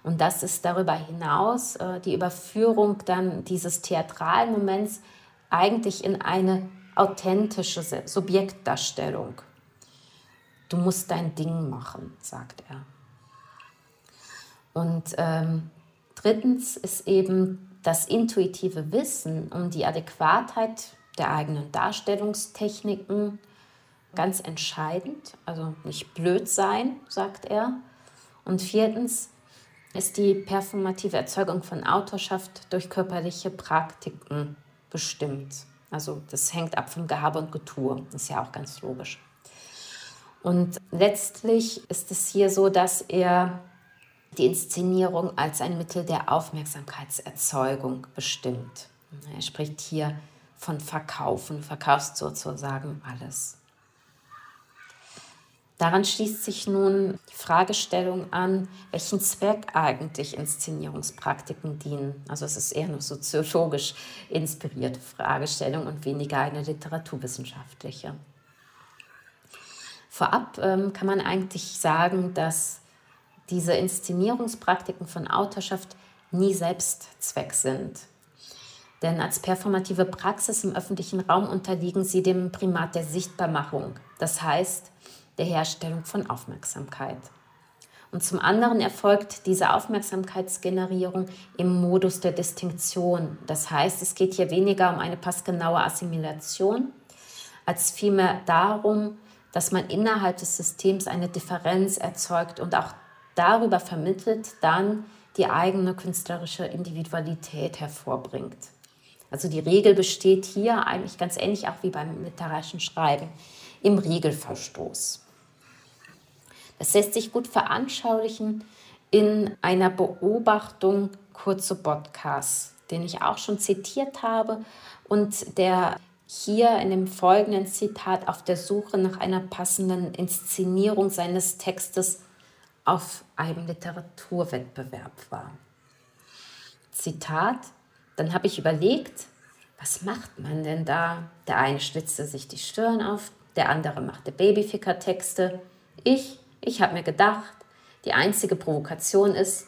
Und das ist darüber hinaus äh, die Überführung dann dieses theatralen Moments eigentlich in eine authentische Subjektdarstellung. Du musst dein Ding machen, sagt er. Und ähm, drittens ist eben das intuitive Wissen um die Adäquatheit der eigenen Darstellungstechniken ganz entscheidend. Also nicht blöd sein, sagt er. Und viertens ist die performative Erzeugung von Autorschaft durch körperliche Praktiken bestimmt. Also das hängt ab vom Gehabe und Getue. Ist ja auch ganz logisch. Und letztlich ist es hier so, dass er die Inszenierung als ein Mittel der Aufmerksamkeitserzeugung bestimmt. Er spricht hier von Verkaufen, verkaufst sozusagen alles. Daran schließt sich nun die Fragestellung an, welchen Zweck eigentlich Inszenierungspraktiken dienen. Also es ist eher eine soziologisch inspirierte Fragestellung und weniger eine literaturwissenschaftliche. Vorab ähm, kann man eigentlich sagen, dass diese Inszenierungspraktiken von Autorschaft nie Selbstzweck sind. Denn als performative Praxis im öffentlichen Raum unterliegen sie dem Primat der Sichtbarmachung, das heißt der Herstellung von Aufmerksamkeit. Und zum anderen erfolgt diese Aufmerksamkeitsgenerierung im Modus der Distinktion. Das heißt, es geht hier weniger um eine passgenaue Assimilation, als vielmehr darum, dass man innerhalb des Systems eine Differenz erzeugt und auch darüber vermittelt dann die eigene künstlerische Individualität hervorbringt. Also die Regel besteht hier eigentlich ganz ähnlich auch wie beim literarischen Schreiben im Regelverstoß. Das lässt sich gut veranschaulichen in einer Beobachtung kurze Podcasts, den ich auch schon zitiert habe und der hier in dem folgenden Zitat auf der Suche nach einer passenden Inszenierung seines Textes auf einem Literaturwettbewerb war. Zitat, dann habe ich überlegt, was macht man denn da? Der eine schlitzte sich die Stirn auf, der andere machte Babyficker-Texte. Ich, ich habe mir gedacht, die einzige Provokation ist,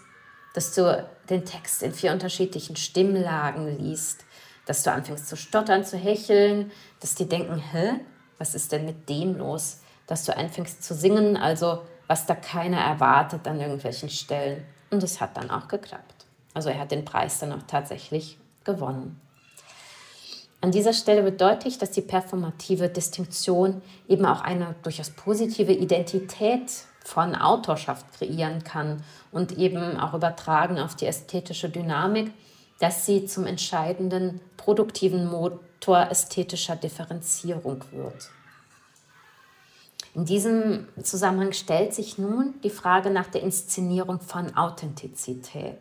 dass du den Text in vier unterschiedlichen Stimmlagen liest dass du anfängst zu stottern, zu hecheln, dass die denken, hä, was ist denn mit dem los? Dass du anfängst zu singen, also was da keiner erwartet an irgendwelchen Stellen. Und es hat dann auch geklappt. Also er hat den Preis dann auch tatsächlich gewonnen. An dieser Stelle wird deutlich, dass die performative Distinktion eben auch eine durchaus positive Identität von Autorschaft kreieren kann und eben auch übertragen auf die ästhetische Dynamik dass sie zum entscheidenden produktiven Motor ästhetischer Differenzierung wird. In diesem Zusammenhang stellt sich nun die Frage nach der Inszenierung von Authentizität.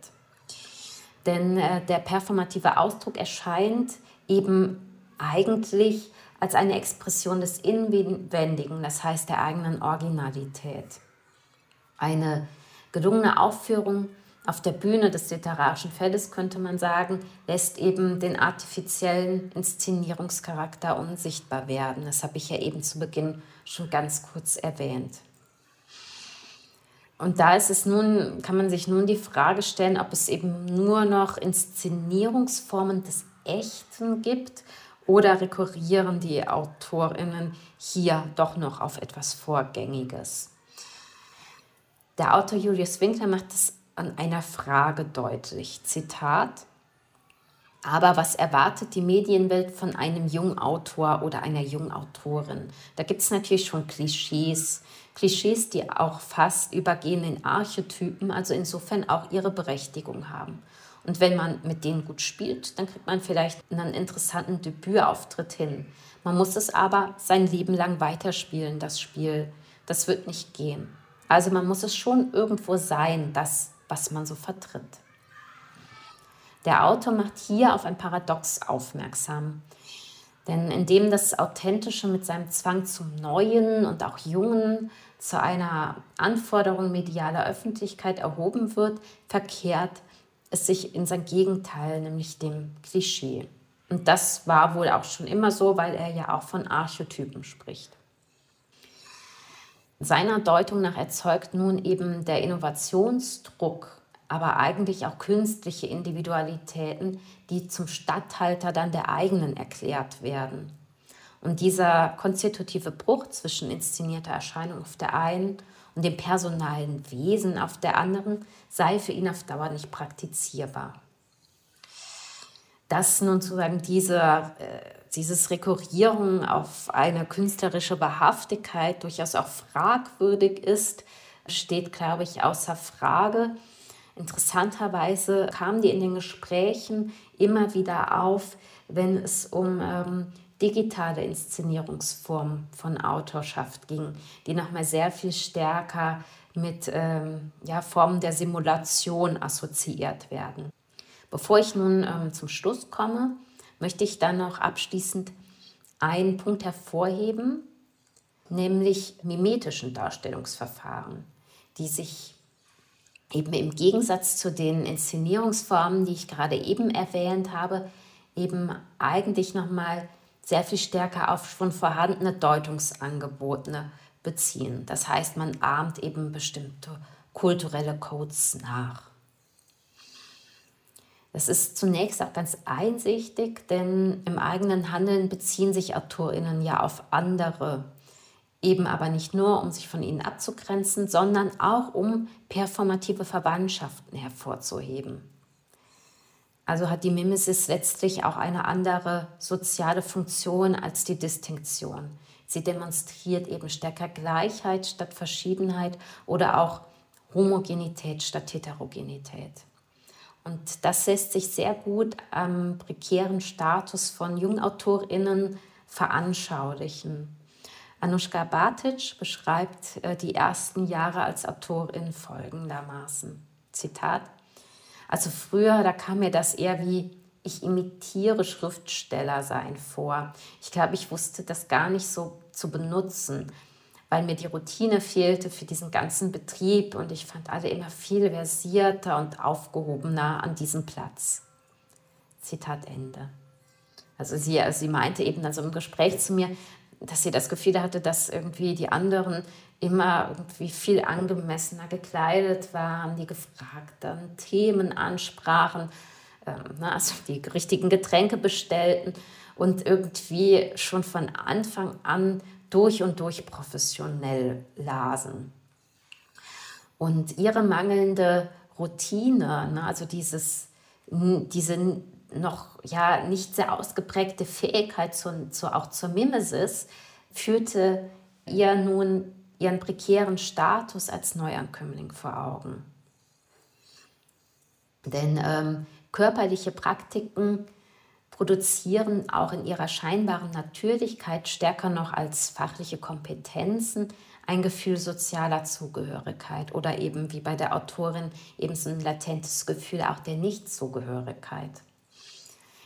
Denn äh, der performative Ausdruck erscheint eben eigentlich als eine Expression des Inwendigen, das heißt der eigenen Originalität. Eine gelungene Aufführung auf der Bühne des literarischen Feldes, könnte man sagen, lässt eben den artifiziellen Inszenierungscharakter unsichtbar werden. Das habe ich ja eben zu Beginn schon ganz kurz erwähnt. Und da ist es nun, kann man sich nun die Frage stellen, ob es eben nur noch Inszenierungsformen des Echten gibt oder rekurrieren die AutorInnen hier doch noch auf etwas Vorgängiges? Der Autor Julius Winkler macht es an einer Frage deutlich. Zitat. Aber was erwartet die Medienwelt von einem jungen Autor oder einer jungen Autorin? Da gibt es natürlich schon Klischees, Klischees, die auch fast übergehen in Archetypen, also insofern auch ihre Berechtigung haben. Und wenn man mit denen gut spielt, dann kriegt man vielleicht einen interessanten Debütauftritt hin. Man muss es aber sein Leben lang weiterspielen, das Spiel. Das wird nicht gehen. Also man muss es schon irgendwo sein, das, was man so vertritt. Der Autor macht hier auf ein Paradox aufmerksam. Denn indem das Authentische mit seinem Zwang zum Neuen und auch Jungen zu einer Anforderung medialer Öffentlichkeit erhoben wird, verkehrt es sich in sein Gegenteil, nämlich dem Klischee. Und das war wohl auch schon immer so, weil er ja auch von Archetypen spricht. Seiner Deutung nach erzeugt nun eben der Innovationsdruck, aber eigentlich auch künstliche Individualitäten, die zum Statthalter dann der eigenen erklärt werden. Und dieser konstitutive Bruch zwischen inszenierter Erscheinung auf der einen und dem personalen Wesen auf der anderen sei für ihn auf Dauer nicht praktizierbar. Dass nun sozusagen diese, äh, dieses Rekurrieren auf eine künstlerische Wahrhaftigkeit durchaus auch fragwürdig ist, steht, glaube ich, außer Frage. Interessanterweise kamen die in den Gesprächen immer wieder auf, wenn es um ähm, digitale Inszenierungsform von Autorschaft ging, die nochmal sehr viel stärker mit ähm, ja, Formen der Simulation assoziiert werden. Bevor ich nun ähm, zum Schluss komme, möchte ich dann noch abschließend einen Punkt hervorheben, nämlich mimetischen Darstellungsverfahren, die sich eben im Gegensatz zu den Inszenierungsformen, die ich gerade eben erwähnt habe, eben eigentlich nochmal sehr viel stärker auf schon vorhandene Deutungsangebote beziehen. Das heißt, man ahmt eben bestimmte kulturelle Codes nach. Das ist zunächst auch ganz einsichtig, denn im eigenen Handeln beziehen sich AutorInnen ja auf andere, eben aber nicht nur, um sich von ihnen abzugrenzen, sondern auch um performative Verwandtschaften hervorzuheben. Also hat die Mimesis letztlich auch eine andere soziale Funktion als die Distinktion. Sie demonstriert eben stärker Gleichheit statt Verschiedenheit oder auch Homogenität statt Heterogenität. Und das lässt sich sehr gut am prekären Status von JungautorInnen veranschaulichen. Anushka Batic beschreibt äh, die ersten Jahre als Autorin folgendermaßen. Zitat. Also früher, da kam mir das eher wie, ich imitiere Schriftsteller sein vor. Ich glaube, ich wusste das gar nicht so zu benutzen, weil mir die Routine fehlte für diesen ganzen Betrieb und ich fand alle immer viel versierter und aufgehobener an diesem Platz. Zitat Ende. Also sie, also sie meinte eben also im Gespräch zu mir, dass sie das Gefühl hatte, dass irgendwie die anderen immer irgendwie viel angemessener gekleidet waren, die gefragten Themen ansprachen, ähm, ne, also die richtigen Getränke bestellten und irgendwie schon von Anfang an durch und durch professionell lasen. Und ihre mangelnde Routine, ne, also dieses, diese noch ja nicht sehr ausgeprägte Fähigkeit zu, zu, auch zur Mimesis, führte ihr nun ihren prekären Status als Neuankömmling vor Augen. Denn ähm, körperliche Praktiken produzieren auch in ihrer scheinbaren Natürlichkeit stärker noch als fachliche Kompetenzen ein Gefühl sozialer Zugehörigkeit oder eben wie bei der Autorin eben so ein latentes Gefühl auch der Nichtzugehörigkeit.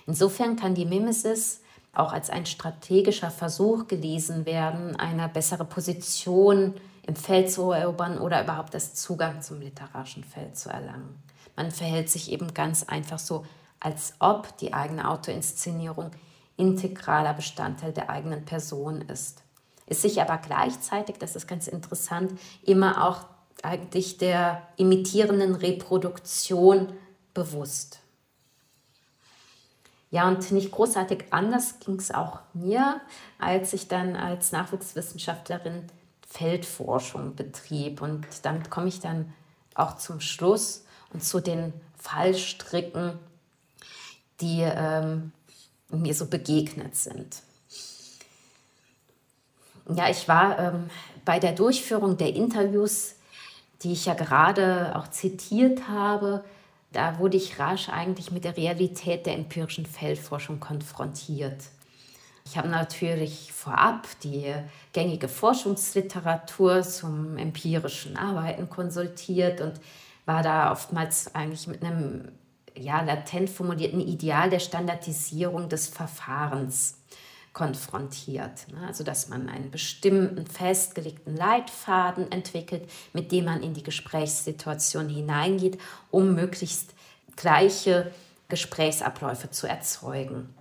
Insofern kann die Mimesis auch als ein strategischer Versuch gelesen werden, eine bessere Position im Feld zu erobern oder überhaupt das Zugang zum literarischen Feld zu erlangen. Man verhält sich eben ganz einfach so, als ob die eigene Autoinszenierung integraler Bestandteil der eigenen Person ist. Ist sich aber gleichzeitig, das ist ganz interessant, immer auch eigentlich der imitierenden Reproduktion bewusst. Ja, und nicht großartig anders ging es auch mir, als ich dann als Nachwuchswissenschaftlerin Feldforschung betrieb. Und damit komme ich dann auch zum Schluss und zu den Fallstricken, die ähm, mir so begegnet sind. Ja, ich war ähm, bei der Durchführung der Interviews, die ich ja gerade auch zitiert habe, da wurde ich rasch eigentlich mit der Realität der empirischen Feldforschung konfrontiert. Ich habe natürlich vorab die gängige Forschungsliteratur zum empirischen Arbeiten konsultiert und war da oftmals eigentlich mit einem ja, latent formulierten Ideal der Standardisierung des Verfahrens konfrontiert. Ne? Also dass man einen bestimmten festgelegten Leitfaden entwickelt, mit dem man in die Gesprächssituation hineingeht, um möglichst gleiche Gesprächsabläufe zu erzeugen.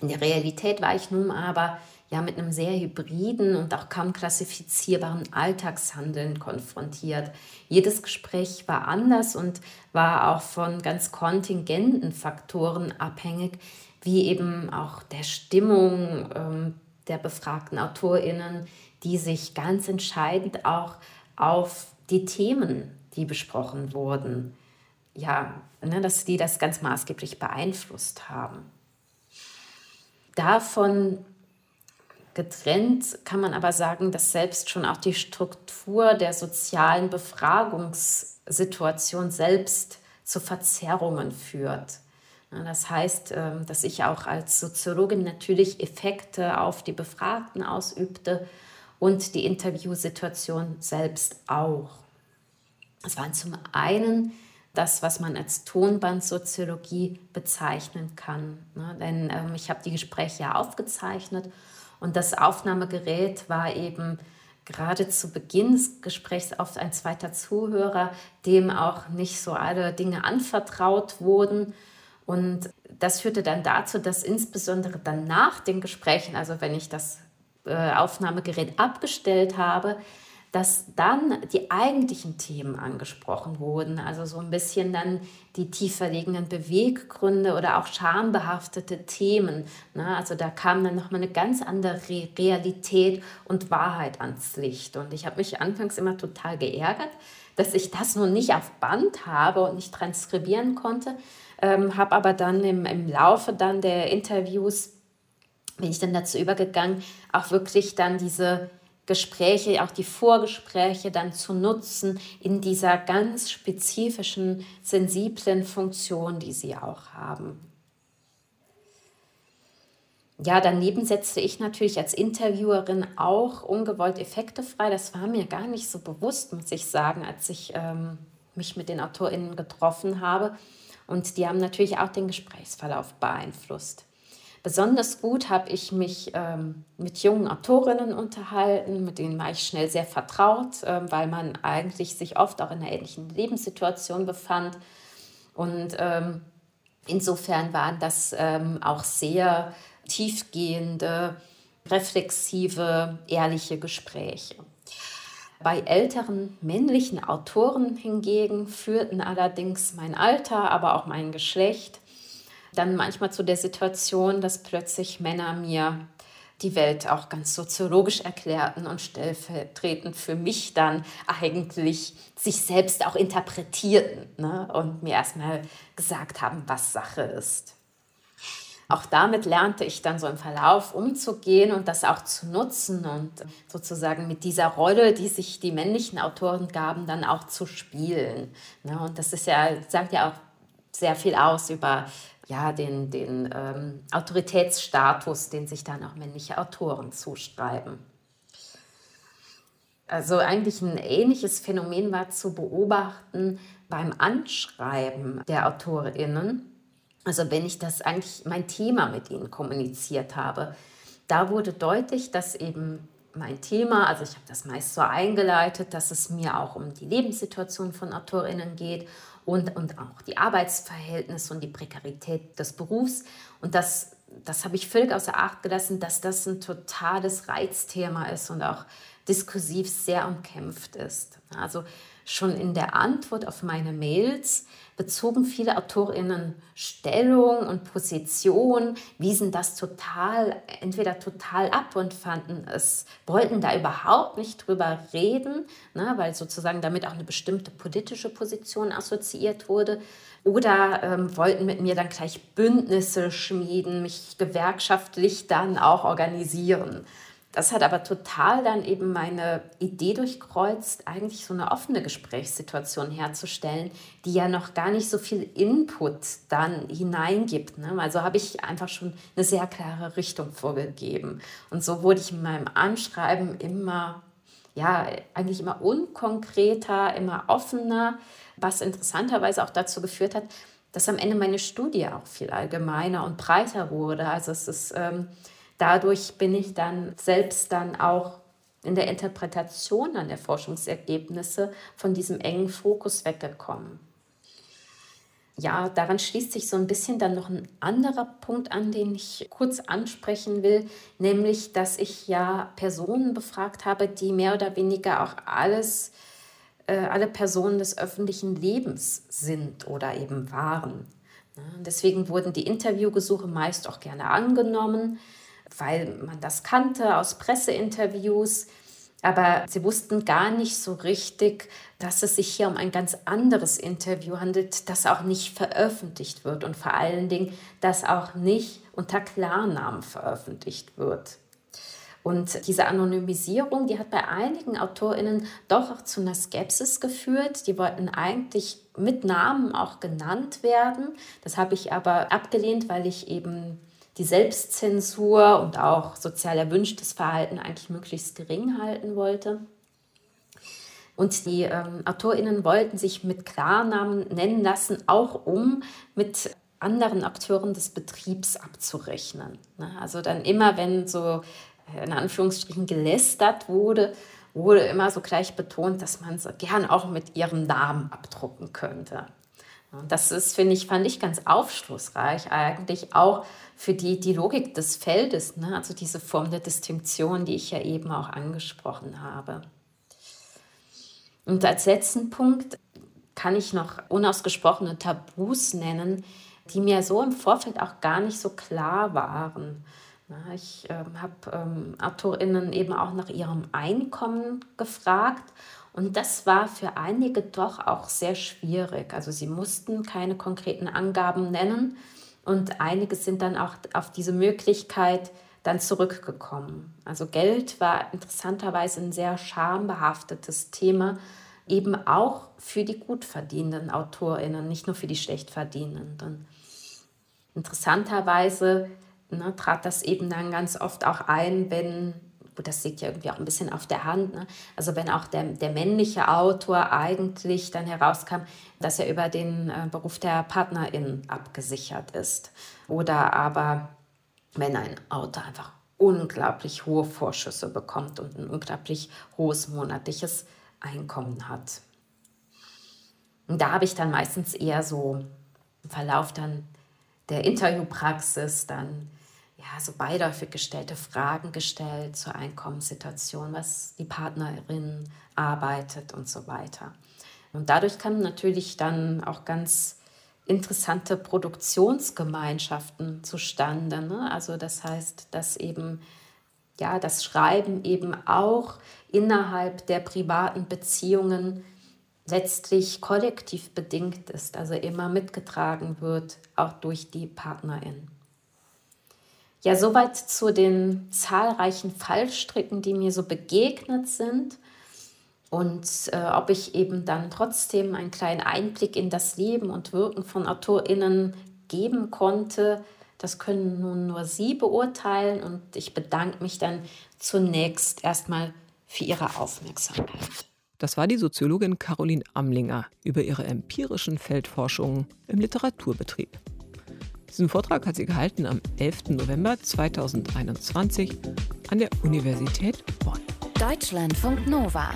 In der Realität war ich nun aber ja mit einem sehr hybriden und auch kaum klassifizierbaren Alltagshandeln konfrontiert. Jedes Gespräch war anders und war auch von ganz kontingenten Faktoren abhängig, wie eben auch der Stimmung ähm, der befragten AutorInnen, die sich ganz entscheidend auch auf die Themen, die besprochen wurden, ja, ne, dass die das ganz maßgeblich beeinflusst haben. Davon getrennt kann man aber sagen, dass selbst schon auch die Struktur der sozialen Befragungssituation selbst zu Verzerrungen führt. Das heißt, ähm, dass ich auch als Soziologin natürlich Effekte auf die Befragten ausübte und die Interviewsituation selbst auch. Es waren zum einen das, was man als Tonbandsoziologie bezeichnen kann. Denn ähm, ich habe die Gespräche ja aufgezeichnet und das Aufnahmegerät war eben gerade zu Beginn des Gesprächs oft ein zweiter Zuhörer, dem auch nicht so alle Dinge anvertraut wurden und das führte dann dazu, dass insbesondere dann nach den Gesprächen, also wenn ich das äh, Aufnahmegerät abgestellt habe, dass dann die eigentlichen Themen angesprochen wurden, also so ein bisschen dann die tiefer liegenden Beweggründe oder auch schambehaftete Themen. Ne? Also da kam dann nochmal eine ganz andere Realität und Wahrheit ans Licht. Und ich habe mich anfangs immer total geärgert, dass ich das nun nicht auf Band habe und nicht transkribieren konnte, ähm, habe aber dann im, im Laufe dann der Interviews, bin ich dann dazu übergegangen, auch wirklich dann diese Gespräche, auch die Vorgespräche dann zu nutzen in dieser ganz spezifischen, sensiblen Funktion, die sie auch haben. Ja, daneben setzte ich natürlich als Interviewerin auch ungewollt Effekte frei. Das war mir gar nicht so bewusst, muss ich sagen, als ich ähm, mich mit den AutorInnen getroffen habe. Und die haben natürlich auch den Gesprächsverlauf beeinflusst. Besonders gut habe ich mich ähm, mit jungen Autorinnen unterhalten, mit denen war ich schnell sehr vertraut, äh, weil man eigentlich sich oft auch in einer ähnlichen Lebenssituation befand. Und ähm, insofern waren das ähm, auch sehr tiefgehende, reflexive, ehrliche Gespräche. Bei älteren männlichen Autoren hingegen führten allerdings mein Alter, aber auch mein Geschlecht dann manchmal zu der Situation, dass plötzlich Männer mir die Welt auch ganz soziologisch erklärten und stellvertretend für mich dann eigentlich sich selbst auch interpretierten ne? und mir erstmal gesagt haben, was Sache ist. Auch damit lernte ich dann so im Verlauf umzugehen und das auch zu nutzen und sozusagen mit dieser Rolle, die sich die männlichen Autoren gaben, dann auch zu spielen. Ne? Und das ist ja, sagt ja auch sehr viel aus über ja, den, den ähm, Autoritätsstatus, den sich dann auch männliche Autoren zuschreiben. Also eigentlich ein ähnliches Phänomen war zu beobachten beim Anschreiben der Autorinnen also wenn ich das eigentlich mein Thema mit ihnen kommuniziert habe, da wurde deutlich, dass eben mein Thema, also ich habe das meist so eingeleitet, dass es mir auch um die Lebenssituation von Autorinnen geht und, und auch die Arbeitsverhältnisse und die Prekarität des Berufs. Und das, das habe ich völlig außer Acht gelassen, dass das ein totales Reizthema ist und auch diskursiv sehr umkämpft ist. Also schon in der Antwort auf meine Mails bezogen viele AutorInnen Stellung und Position, wiesen das total, entweder total ab und fanden es, wollten da überhaupt nicht drüber reden, ne, weil sozusagen damit auch eine bestimmte politische Position assoziiert wurde, oder ähm, wollten mit mir dann gleich Bündnisse schmieden, mich gewerkschaftlich dann auch organisieren. Das hat aber total dann eben meine Idee durchkreuzt, eigentlich so eine offene Gesprächssituation herzustellen, die ja noch gar nicht so viel Input dann hineingibt. Ne? Also habe ich einfach schon eine sehr klare Richtung vorgegeben. Und so wurde ich in meinem Anschreiben immer, ja, eigentlich immer unkonkreter, immer offener, was interessanterweise auch dazu geführt hat, dass am Ende meine Studie auch viel allgemeiner und breiter wurde. Also es ist... Ähm, dadurch bin ich dann selbst dann auch in der Interpretation an der Forschungsergebnisse von diesem engen Fokus weggekommen. Ja, daran schließt sich so ein bisschen dann noch ein anderer Punkt an, den ich kurz ansprechen will, nämlich, dass ich ja Personen befragt habe, die mehr oder weniger auch alles, äh, alle Personen des öffentlichen Lebens sind oder eben waren. Deswegen wurden die Interviewgesuche meist auch gerne angenommen weil man das kannte aus Presseinterviews. Aber sie wussten gar nicht so richtig, dass es sich hier um ein ganz anderes Interview handelt, das auch nicht veröffentlicht wird und vor allen Dingen, das auch nicht unter Klarnamen veröffentlicht wird. Und diese Anonymisierung, die hat bei einigen AutorInnen doch auch zu einer Skepsis geführt. Die wollten eigentlich mit Namen auch genannt werden. Das habe ich aber abgelehnt, weil ich eben die Selbstzensur und auch sozial erwünschtes Verhalten eigentlich möglichst gering halten wollte. Und die ähm, AutorInnen wollten sich mit Klarnamen nennen lassen, auch um mit anderen Akteuren des Betriebs abzurechnen. Ne? Also dann immer, wenn so in Anführungsstrichen gelästert wurde, wurde immer so gleich betont, dass man so gern auch mit ihrem Namen abdrucken könnte. Und das ist, finde ich, fand ich ganz aufschlussreich eigentlich auch für die, die Logik des Feldes, ne? also diese Form der Distinktion, die ich ja eben auch angesprochen habe. Und als letzten Punkt kann ich noch unausgesprochene Tabus nennen, die mir so im Vorfeld auch gar nicht so klar waren. Ich ähm, habe ähm, AutorInnen eben auch nach ihrem Einkommen gefragt und das war für einige doch auch sehr schwierig. Also sie mussten keine konkreten Angaben nennen, und einige sind dann auch auf diese Möglichkeit dann zurückgekommen. Also Geld war interessanterweise ein sehr schambehaftetes Thema, eben auch für die gut verdienenden Autorinnen, nicht nur für die schlecht verdienenden. Interessanterweise ne, trat das eben dann ganz oft auch ein, wenn gut, das liegt ja irgendwie auch ein bisschen auf der Hand. Ne? Also wenn auch der, der männliche Autor eigentlich dann herauskam, dass er über den äh, Beruf der Partnerin abgesichert ist. Oder aber wenn ein Autor einfach unglaublich hohe Vorschüsse bekommt und ein unglaublich hohes monatliches Einkommen hat. Und da habe ich dann meistens eher so im Verlauf dann der Interviewpraxis dann ja, so beiläufig gestellte Fragen gestellt zur Einkommenssituation, was die Partnerin arbeitet und so weiter. Und dadurch kamen natürlich dann auch ganz interessante Produktionsgemeinschaften zustande. Ne? Also das heißt, dass eben ja, das Schreiben eben auch innerhalb der privaten Beziehungen letztlich kollektiv bedingt ist, also immer mitgetragen wird, auch durch die Partnerin. Ja, soweit zu den zahlreichen Fallstricken, die mir so begegnet sind und äh, ob ich eben dann trotzdem einen kleinen Einblick in das Leben und Wirken von AutorInnen geben konnte. Das können nun nur Sie beurteilen und ich bedanke mich dann zunächst erstmal für Ihre Aufmerksamkeit. Das war die Soziologin Caroline Amlinger über ihre empirischen Feldforschungen im Literaturbetrieb. Diesen Vortrag hat sie gehalten am 11. November 2021 an der Universität Bonn. Deutschlandfunk Nova.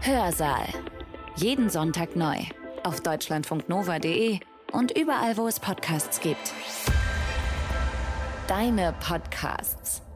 Hörsaal. Jeden Sonntag neu. Auf deutschlandfunknova.de und überall, wo es Podcasts gibt. Deine Podcasts.